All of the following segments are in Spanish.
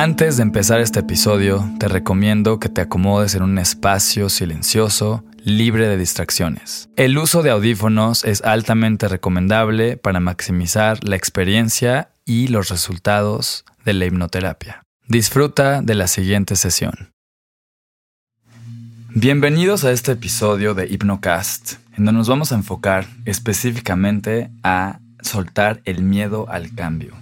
Antes de empezar este episodio, te recomiendo que te acomodes en un espacio silencioso, libre de distracciones. El uso de audífonos es altamente recomendable para maximizar la experiencia y los resultados de la hipnoterapia. Disfruta de la siguiente sesión. Bienvenidos a este episodio de Hypnocast, en donde nos vamos a enfocar específicamente a soltar el miedo al cambio.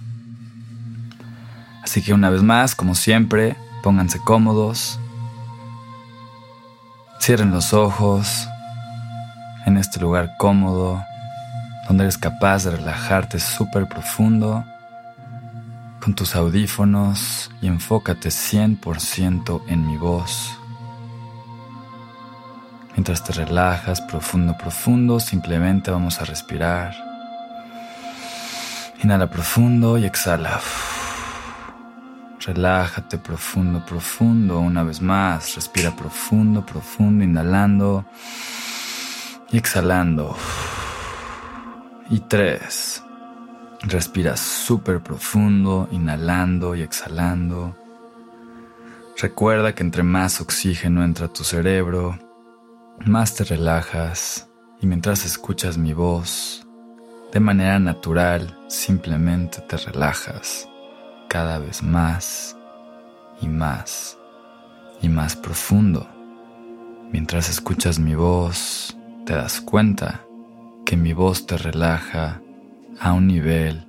Así que una vez más, como siempre, pónganse cómodos, cierren los ojos en este lugar cómodo, donde eres capaz de relajarte súper profundo con tus audífonos y enfócate 100% en mi voz. Mientras te relajas profundo, profundo, simplemente vamos a respirar. Inhala profundo y exhala. Relájate profundo, profundo. Una vez más, respira profundo, profundo, inhalando y exhalando. Y tres. Respira súper profundo, inhalando y exhalando. Recuerda que entre más oxígeno entra a tu cerebro, más te relajas y mientras escuchas mi voz, de manera natural, simplemente te relajas cada vez más y más y más profundo. Mientras escuchas mi voz, te das cuenta que mi voz te relaja a un nivel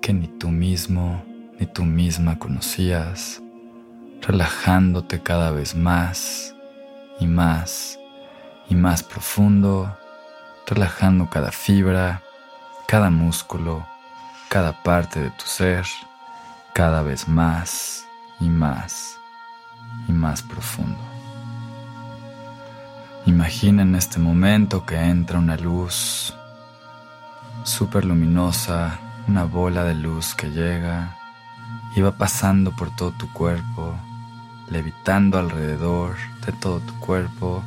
que ni tú mismo ni tú misma conocías, relajándote cada vez más y más y más profundo, relajando cada fibra, cada músculo, cada parte de tu ser, cada vez más y más y más profundo. Imagina en este momento que entra una luz súper luminosa, una bola de luz que llega y va pasando por todo tu cuerpo, levitando alrededor de todo tu cuerpo.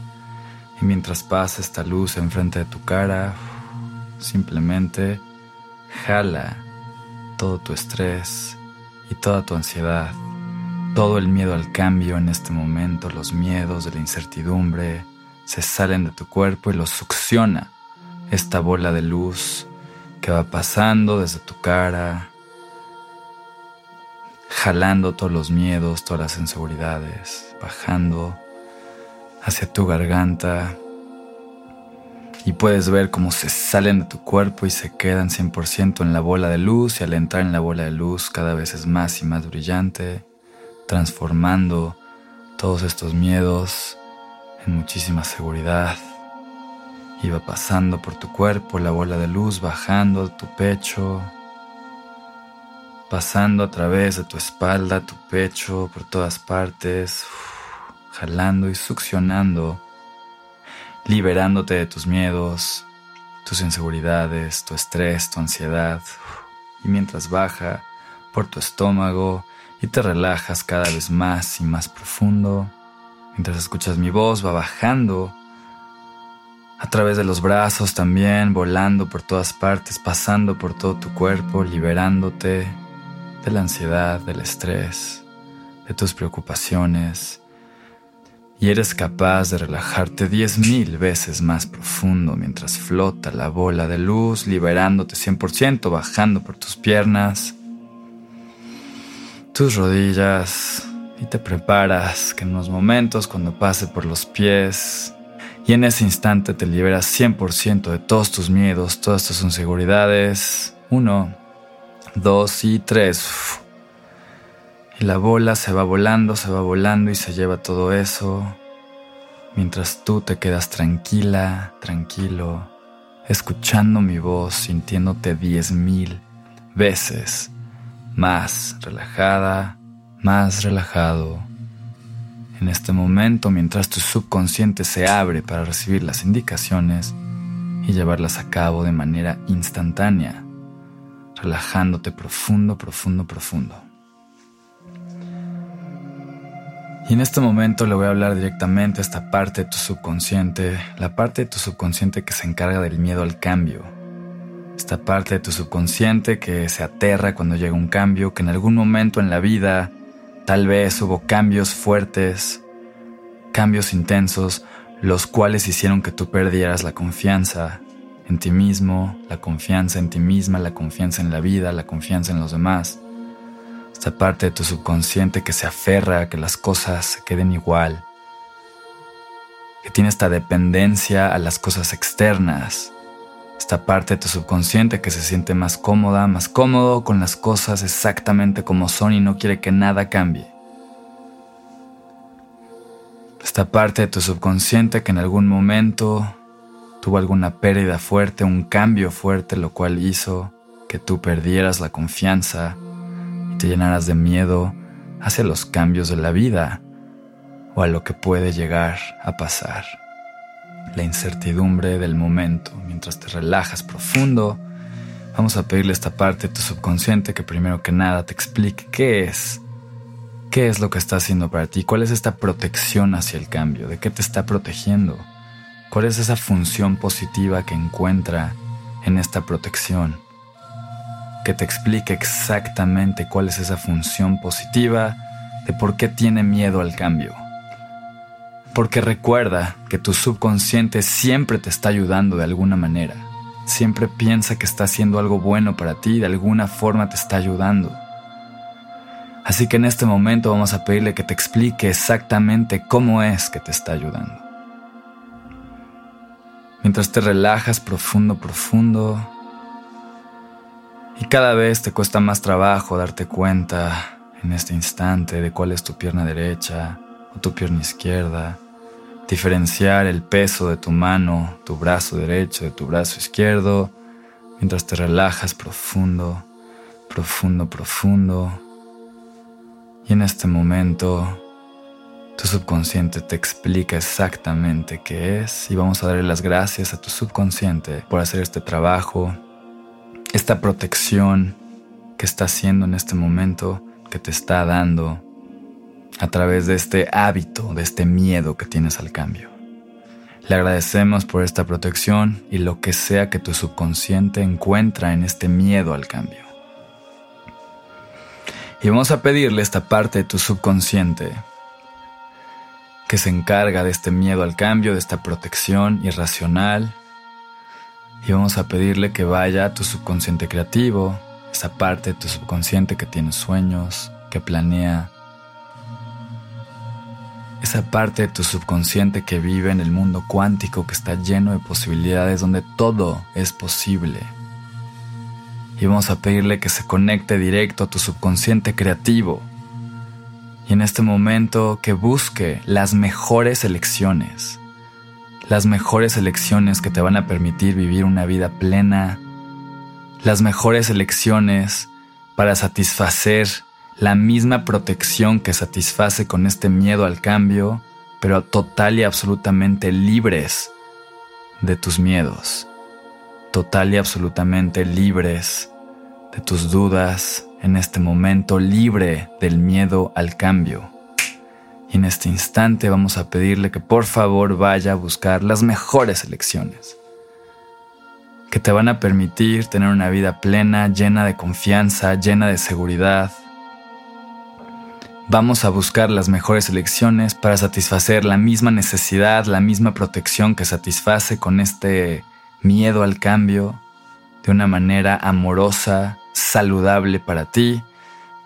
Y mientras pasa esta luz enfrente de tu cara, simplemente jala todo tu estrés y toda tu ansiedad, todo el miedo al cambio en este momento, los miedos de la incertidumbre, se salen de tu cuerpo y los succiona esta bola de luz que va pasando desde tu cara, jalando todos los miedos, todas las inseguridades, bajando hacia tu garganta y puedes ver cómo se salen de tu cuerpo y se quedan 100% en la bola de luz y al entrar en la bola de luz cada vez es más y más brillante, transformando todos estos miedos en muchísima seguridad. Iba pasando por tu cuerpo la bola de luz, bajando tu pecho, pasando a través de tu espalda, tu pecho, por todas partes, jalando y succionando, liberándote de tus miedos, tus inseguridades, tu estrés, tu ansiedad. Y mientras baja por tu estómago y te relajas cada vez más y más profundo, mientras escuchas mi voz, va bajando a través de los brazos también, volando por todas partes, pasando por todo tu cuerpo, liberándote de la ansiedad, del estrés, de tus preocupaciones. Y eres capaz de relajarte diez mil veces más profundo mientras flota la bola de luz, liberándote 100%, bajando por tus piernas, tus rodillas, y te preparas que en unos momentos cuando pase por los pies, y en ese instante te liberas 100% de todos tus miedos, todas tus inseguridades. Uno, dos y tres. Y la bola se va volando, se va volando y se lleva todo eso. Mientras tú te quedas tranquila, tranquilo, escuchando mi voz, sintiéndote diez mil veces más relajada, más relajado en este momento, mientras tu subconsciente se abre para recibir las indicaciones y llevarlas a cabo de manera instantánea, relajándote profundo, profundo, profundo. Y en este momento le voy a hablar directamente a esta parte de tu subconsciente, la parte de tu subconsciente que se encarga del miedo al cambio. Esta parte de tu subconsciente que se aterra cuando llega un cambio, que en algún momento en la vida Tal vez hubo cambios fuertes, cambios intensos, los cuales hicieron que tú perdieras la confianza en ti mismo, la confianza en ti misma, la confianza en la vida, la confianza en los demás. Esta parte de tu subconsciente que se aferra a que las cosas se queden igual, que tiene esta dependencia a las cosas externas, esta parte de tu subconsciente que se siente más cómoda, más cómodo con las cosas exactamente como son y no quiere que nada cambie. Esta parte de tu subconsciente que en algún momento tuvo alguna pérdida fuerte, un cambio fuerte, lo cual hizo que tú perdieras la confianza te llenaras de miedo hacia los cambios de la vida o a lo que puede llegar a pasar. La incertidumbre del momento. Mientras te relajas profundo, vamos a pedirle a esta parte de tu subconsciente que primero que nada te explique qué es ¿Qué es lo que está haciendo para ti? ¿Cuál es esta protección hacia el cambio? ¿De qué te está protegiendo? ¿Cuál es esa función positiva que encuentra en esta protección? Que te explique exactamente cuál es esa función positiva de por qué tiene miedo al cambio. Porque recuerda que tu subconsciente siempre te está ayudando de alguna manera. Siempre piensa que está haciendo algo bueno para ti y de alguna forma te está ayudando. Así que en este momento vamos a pedirle que te explique exactamente cómo es que te está ayudando. Mientras te relajas profundo, profundo, y cada vez te cuesta más trabajo darte cuenta en este instante de cuál es tu pierna derecha o tu pierna izquierda, diferenciar el peso de tu mano, tu brazo derecho de tu brazo izquierdo, mientras te relajas profundo, profundo, profundo. Y en este momento tu subconsciente te explica exactamente qué es y vamos a darle las gracias a tu subconsciente por hacer este trabajo, esta protección que está haciendo en este momento, que te está dando a través de este hábito, de este miedo que tienes al cambio. Le agradecemos por esta protección y lo que sea que tu subconsciente encuentra en este miedo al cambio. Y vamos a pedirle esta parte de tu subconsciente que se encarga de este miedo al cambio, de esta protección irracional. Y vamos a pedirle que vaya a tu subconsciente creativo, esa parte de tu subconsciente que tiene sueños, que planea. Esa parte de tu subconsciente que vive en el mundo cuántico que está lleno de posibilidades donde todo es posible y vamos a pedirle que se conecte directo a tu subconsciente creativo. Y en este momento que busque las mejores elecciones, las mejores elecciones que te van a permitir vivir una vida plena, las mejores elecciones para satisfacer la misma protección que satisface con este miedo al cambio, pero total y absolutamente libres de tus miedos total y absolutamente libres de tus dudas en este momento, libre del miedo al cambio. Y en este instante vamos a pedirle que por favor vaya a buscar las mejores elecciones, que te van a permitir tener una vida plena, llena de confianza, llena de seguridad. Vamos a buscar las mejores elecciones para satisfacer la misma necesidad, la misma protección que satisface con este miedo al cambio de una manera amorosa, saludable para ti,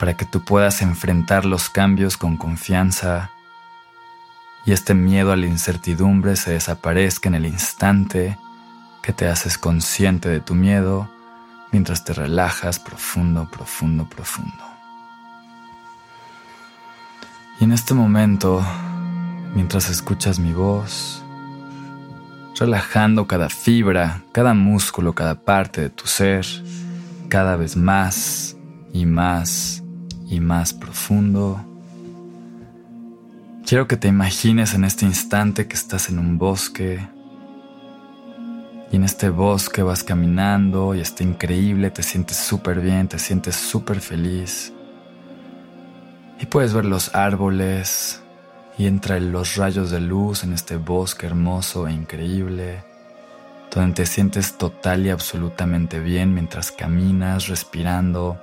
para que tú puedas enfrentar los cambios con confianza y este miedo a la incertidumbre se desaparezca en el instante que te haces consciente de tu miedo mientras te relajas profundo, profundo, profundo. Y en este momento, mientras escuchas mi voz, relajando cada fibra, cada músculo, cada parte de tu ser, cada vez más y más y más profundo. Quiero que te imagines en este instante que estás en un bosque y en este bosque vas caminando y está increíble, te sientes súper bien, te sientes súper feliz. Y puedes ver los árboles, y entra los rayos de luz en este bosque hermoso e increíble, donde te sientes total y absolutamente bien mientras caminas respirando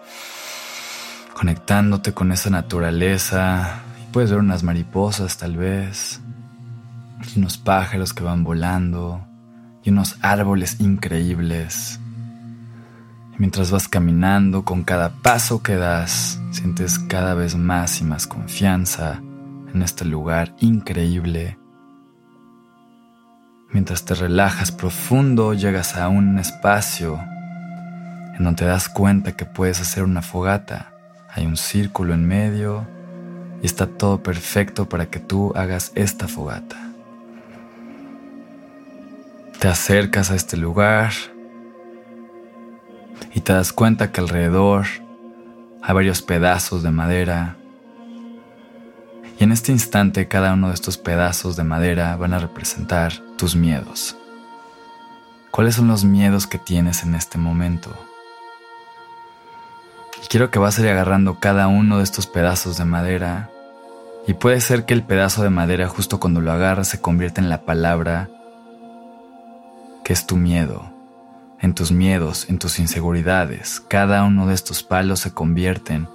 conectándote con esa naturaleza. Y puedes ver unas mariposas tal vez, y unos pájaros que van volando, y unos árboles increíbles. Mientras vas caminando, con cada paso que das, sientes cada vez más y más confianza en este lugar increíble. Mientras te relajas profundo, llegas a un espacio en donde te das cuenta que puedes hacer una fogata. Hay un círculo en medio y está todo perfecto para que tú hagas esta fogata. Te acercas a este lugar y te das cuenta que alrededor hay varios pedazos de madera. Y en este instante cada uno de estos pedazos de madera van a representar tus miedos. ¿Cuáles son los miedos que tienes en este momento? Quiero que vas a ir agarrando cada uno de estos pedazos de madera. Y puede ser que el pedazo de madera justo cuando lo agarras se convierta en la palabra que es tu miedo, en tus miedos, en tus inseguridades. Cada uno de estos palos se convierten.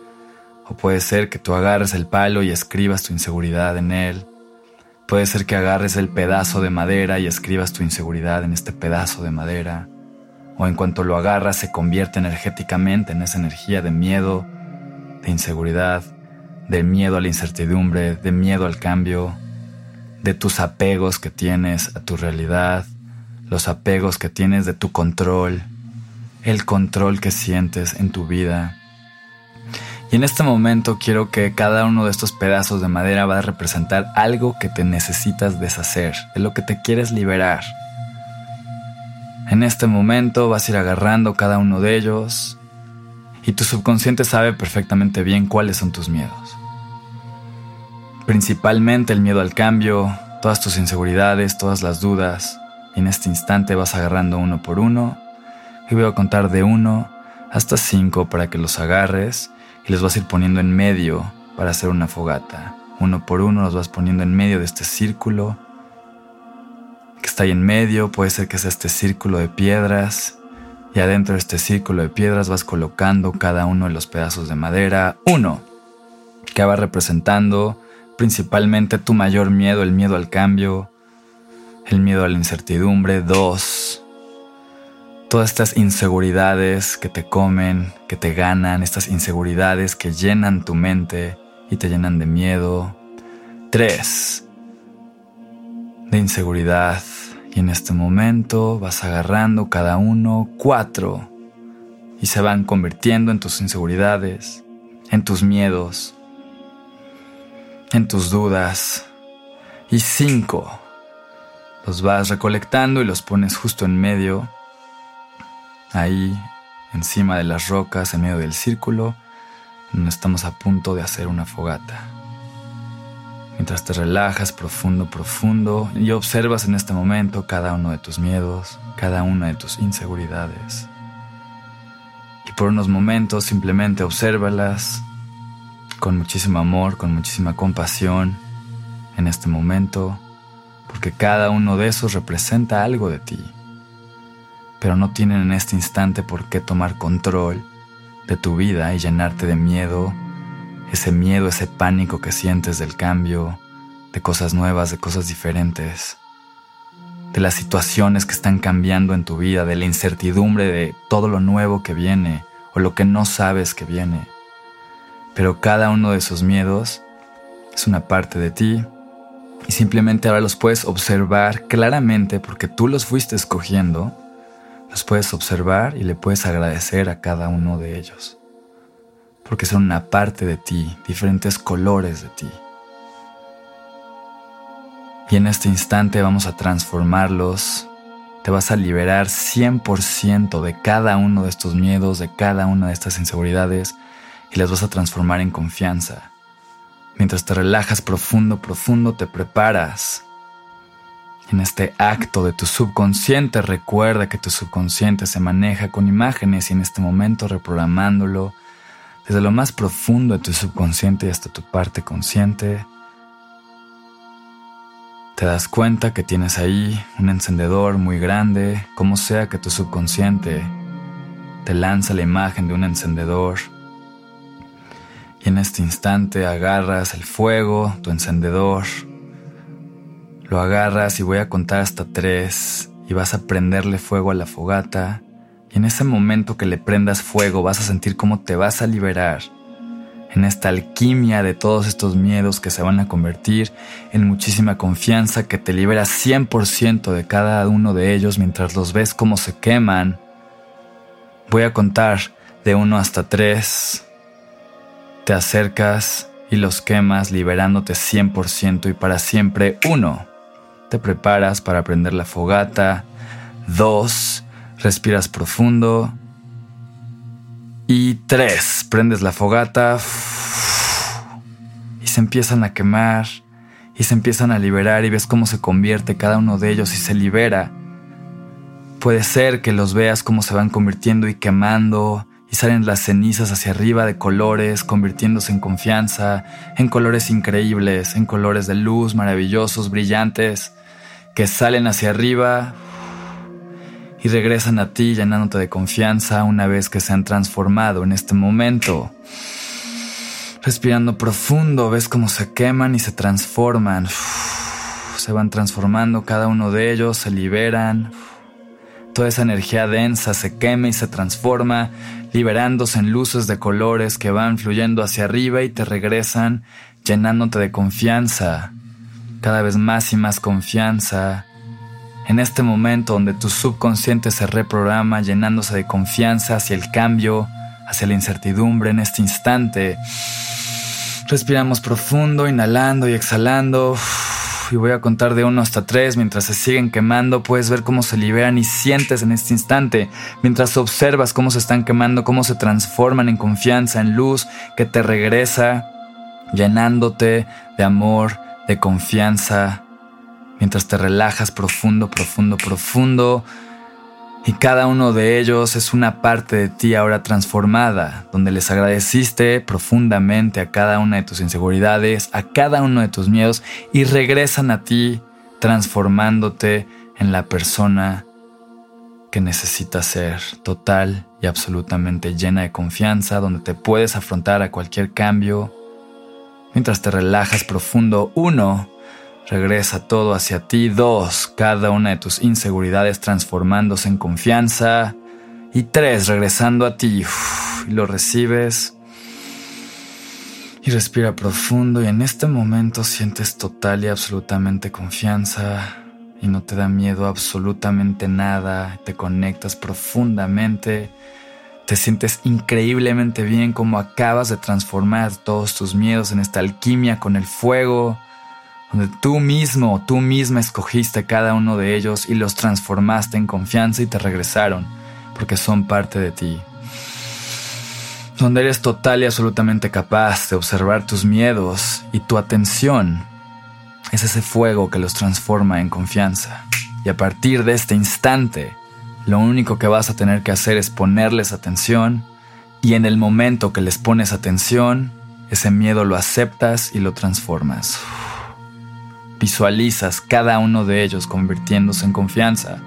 O puede ser que tú agarres el palo y escribas tu inseguridad en él. Puede ser que agarres el pedazo de madera y escribas tu inseguridad en este pedazo de madera o en cuanto lo agarras se convierte energéticamente en esa energía de miedo, de inseguridad, de miedo a la incertidumbre, de miedo al cambio, de tus apegos que tienes a tu realidad, los apegos que tienes de tu control, el control que sientes en tu vida. Y en este momento quiero que cada uno de estos pedazos de madera va a representar algo que te necesitas deshacer, de lo que te quieres liberar. En este momento vas a ir agarrando cada uno de ellos y tu subconsciente sabe perfectamente bien cuáles son tus miedos. Principalmente el miedo al cambio, todas tus inseguridades, todas las dudas. En este instante vas agarrando uno por uno y voy a contar de uno hasta cinco para que los agarres y los vas a ir poniendo en medio para hacer una fogata. Uno por uno los vas poniendo en medio de este círculo está ahí en medio, puede ser que sea este círculo de piedras. Y adentro de este círculo de piedras vas colocando cada uno de los pedazos de madera. Uno, que va representando principalmente tu mayor miedo, el miedo al cambio, el miedo a la incertidumbre. Dos, todas estas inseguridades que te comen, que te ganan, estas inseguridades que llenan tu mente y te llenan de miedo. Tres, de inseguridad. Y en este momento vas agarrando cada uno cuatro y se van convirtiendo en tus inseguridades, en tus miedos, en tus dudas. Y cinco, los vas recolectando y los pones justo en medio, ahí encima de las rocas, en medio del círculo, donde estamos a punto de hacer una fogata mientras te relajas profundo, profundo y observas en este momento cada uno de tus miedos, cada una de tus inseguridades. Y por unos momentos simplemente obsérvalas con muchísimo amor, con muchísima compasión en este momento, porque cada uno de esos representa algo de ti, pero no tienen en este instante por qué tomar control de tu vida y llenarte de miedo ese miedo, ese pánico que sientes del cambio, de cosas nuevas, de cosas diferentes, de las situaciones que están cambiando en tu vida, de la incertidumbre de todo lo nuevo que viene o lo que no sabes que viene. Pero cada uno de esos miedos es una parte de ti y simplemente ahora los puedes observar claramente porque tú los fuiste escogiendo, los puedes observar y le puedes agradecer a cada uno de ellos porque son una parte de ti, diferentes colores de ti. Y en este instante vamos a transformarlos. Te vas a liberar 100% de cada uno de estos miedos, de cada una de estas inseguridades y las vas a transformar en confianza. Mientras te relajas profundo, profundo, te preparas. En este acto de tu subconsciente, recuerda que tu subconsciente se maneja con imágenes y en este momento reprogramándolo desde lo más profundo de tu subconsciente y hasta tu parte consciente, te das cuenta que tienes ahí un encendedor muy grande, como sea que tu subconsciente te lanza la imagen de un encendedor. Y en este instante agarras el fuego, tu encendedor, lo agarras y voy a contar hasta tres y vas a prenderle fuego a la fogata. Y en ese momento que le prendas fuego vas a sentir cómo te vas a liberar en esta alquimia de todos estos miedos que se van a convertir en muchísima confianza que te libera 100% de cada uno de ellos mientras los ves cómo se queman. Voy a contar de uno hasta tres. Te acercas y los quemas liberándote 100% y para siempre. Uno, te preparas para prender la fogata. Dos, respiras profundo. Y tres, prendes la fogata. Y se empiezan a quemar. Y se empiezan a liberar. Y ves cómo se convierte cada uno de ellos y se libera. Puede ser que los veas cómo se van convirtiendo y quemando. Y salen las cenizas hacia arriba de colores, convirtiéndose en confianza, en colores increíbles, en colores de luz maravillosos, brillantes, que salen hacia arriba y regresan a ti llenándote de confianza una vez que se han transformado en este momento. Respirando profundo, ves cómo se queman y se transforman. Se van transformando cada uno de ellos, se liberan. Toda esa energía densa se quema y se transforma, liberándose en luces de colores que van fluyendo hacia arriba y te regresan llenándote de confianza, cada vez más y más confianza, en este momento donde tu subconsciente se reprograma llenándose de confianza hacia el cambio, hacia la incertidumbre en este instante. Respiramos profundo, inhalando y exhalando. Y voy a contar de uno hasta tres. Mientras se siguen quemando, puedes ver cómo se liberan y sientes en este instante. Mientras observas cómo se están quemando, cómo se transforman en confianza, en luz que te regresa, llenándote de amor, de confianza, mientras te relajas profundo, profundo, profundo. Y cada uno de ellos es una parte de ti ahora transformada, donde les agradeciste profundamente a cada una de tus inseguridades, a cada uno de tus miedos y regresan a ti transformándote en la persona que necesitas ser, total y absolutamente llena de confianza, donde te puedes afrontar a cualquier cambio. Mientras te relajas profundo, uno, Regresa todo hacia ti. Dos, cada una de tus inseguridades transformándose en confianza. Y tres, regresando a ti. y lo recibes. Y respira profundo y en este momento sientes total y absolutamente confianza y no te da miedo absolutamente nada, te conectas profundamente, te sientes increíblemente bien como acabas de transformar todos tus miedos en esta alquimia con el fuego donde tú mismo, tú misma escogiste cada uno de ellos y los transformaste en confianza y te regresaron, porque son parte de ti. Donde eres total y absolutamente capaz de observar tus miedos y tu atención es ese fuego que los transforma en confianza. Y a partir de este instante, lo único que vas a tener que hacer es ponerles atención y en el momento que les pones atención, ese miedo lo aceptas y lo transformas. Visualizas cada uno de ellos convirtiéndose en confianza.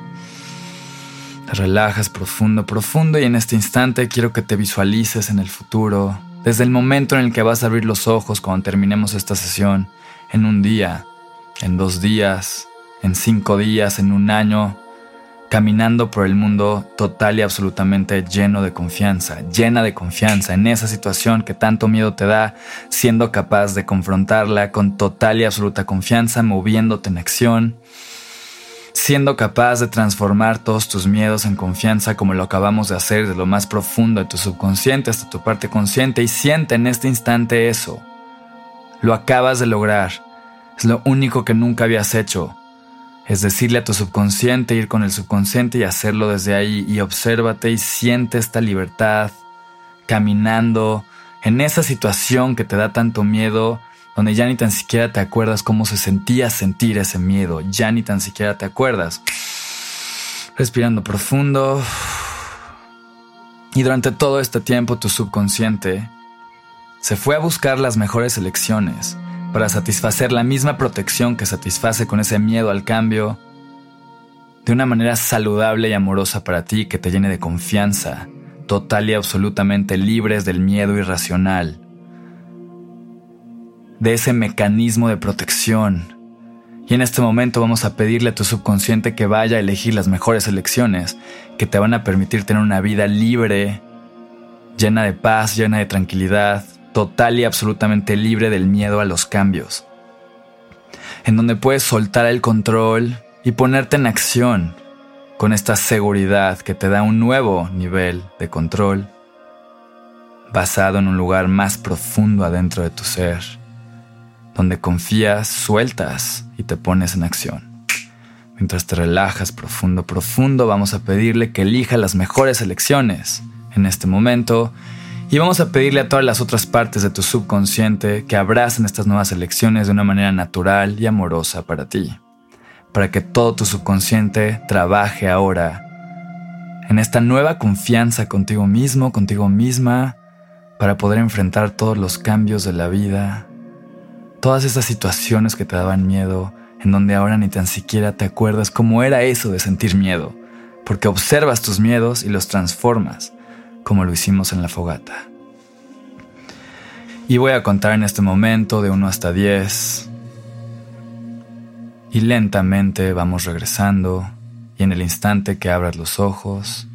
Te relajas profundo, profundo y en este instante quiero que te visualices en el futuro, desde el momento en el que vas a abrir los ojos cuando terminemos esta sesión, en un día, en dos días, en cinco días, en un año, caminando por el mundo total y absolutamente lleno de confianza, llena de confianza en esa situación que tanto miedo te da, siendo capaz de confrontarla con total y absoluta confianza, moviéndote en acción, siendo capaz de transformar todos tus miedos en confianza como lo acabamos de hacer de lo más profundo de tu subconsciente hasta tu parte consciente y siente en este instante eso. Lo acabas de lograr. Es lo único que nunca habías hecho es decirle a tu subconsciente, ir con el subconsciente y hacerlo desde ahí y obsérvate y siente esta libertad caminando en esa situación que te da tanto miedo, donde ya ni tan siquiera te acuerdas cómo se sentía sentir ese miedo, ya ni tan siquiera te acuerdas. Respirando profundo. Y durante todo este tiempo tu subconsciente se fue a buscar las mejores elecciones para satisfacer la misma protección que satisface con ese miedo al cambio, de una manera saludable y amorosa para ti que te llene de confianza, total y absolutamente libres del miedo irracional. de ese mecanismo de protección. Y en este momento vamos a pedirle a tu subconsciente que vaya a elegir las mejores elecciones que te van a permitir tener una vida libre, llena de paz, llena de tranquilidad, total y absolutamente libre del miedo a los cambios. En donde puedes soltar el control y ponerte en acción con esta seguridad que te da un nuevo nivel de control basado en un lugar más profundo adentro de tu ser, donde confías, sueltas y te pones en acción. Mientras te relajas profundo, profundo, vamos a pedirle que elija las mejores elecciones en este momento y vamos a pedirle a todas las otras partes de tu subconsciente que abracen estas nuevas elecciones de una manera natural y amorosa para ti, para que todo tu subconsciente trabaje ahora en esta nueva confianza contigo mismo, contigo misma, para poder enfrentar todos los cambios de la vida, todas esas situaciones que te daban miedo, en donde ahora ni tan siquiera te acuerdas cómo era eso de sentir miedo, porque observas tus miedos y los transformas, como lo hicimos en la fogata. Y voy a contar en este momento de 1 hasta 10. Y lentamente vamos regresando y en el instante que abras los ojos,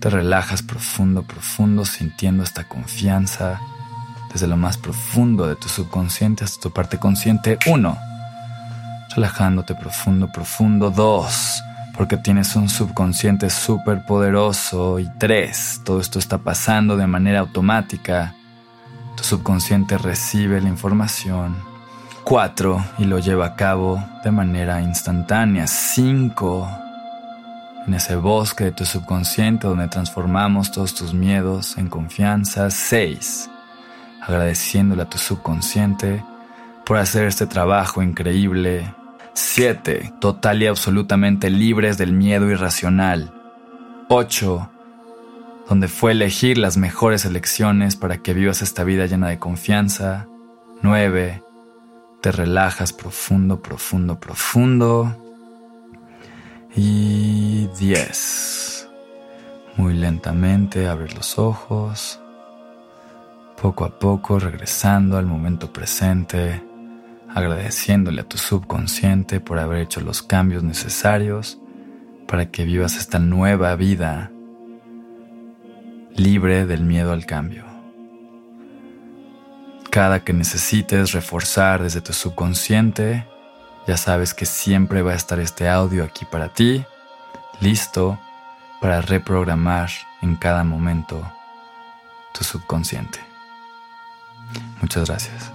te relajas profundo, profundo, sintiendo esta confianza desde lo más profundo de tu subconsciente hasta tu parte consciente. Uno, relajándote profundo, profundo. Dos, porque tienes un subconsciente súper poderoso. Y tres, todo esto está pasando de manera automática. Tu subconsciente recibe la información. Cuatro, y lo lleva a cabo de manera instantánea. Cinco, en ese bosque de tu subconsciente donde transformamos todos tus miedos en confianza. 6. Agradeciéndole a tu subconsciente por hacer este trabajo increíble. 7. Total y absolutamente libres del miedo irracional. 8. Donde fue elegir las mejores elecciones para que vivas esta vida llena de confianza. 9. Te relajas profundo, profundo, profundo. Y 10. Muy lentamente abres los ojos, poco a poco regresando al momento presente, agradeciéndole a tu subconsciente por haber hecho los cambios necesarios para que vivas esta nueva vida libre del miedo al cambio. Cada que necesites reforzar desde tu subconsciente, ya sabes que siempre va a estar este audio aquí para ti, listo para reprogramar en cada momento tu subconsciente. Muchas gracias.